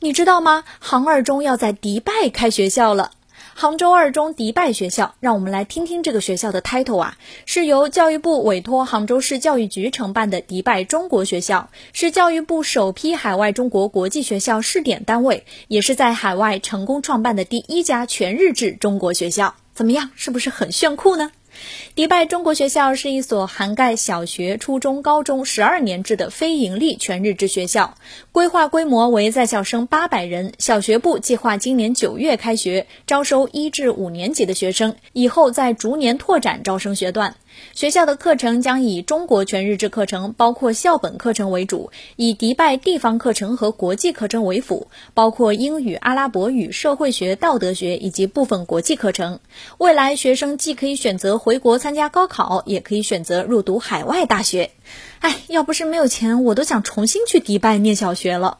你知道吗？杭二中要在迪拜开学校了。杭州二中迪拜学校，让我们来听听这个学校的 title 啊，是由教育部委托杭州市教育局承办的迪拜中国学校，是教育部首批海外中国国际学校试点单位，也是在海外成功创办的第一家全日制中国学校。怎么样，是不是很炫酷呢？迪拜中国学校是一所涵盖小学、初中、高中十二年制的非营利全日制学校，规划规模为在校生八百人。小学部计划今年九月开学，招收一至五年级的学生，以后再逐年拓展招生学段。学校的课程将以中国全日制课程，包括校本课程为主，以迪拜地方课程和国际课程为辅，包括英语、阿拉伯语、社会学、道德学以及部分国际课程。未来学生既可以选择回国参加高考，也可以选择入读海外大学。哎，要不是没有钱，我都想重新去迪拜念小学了。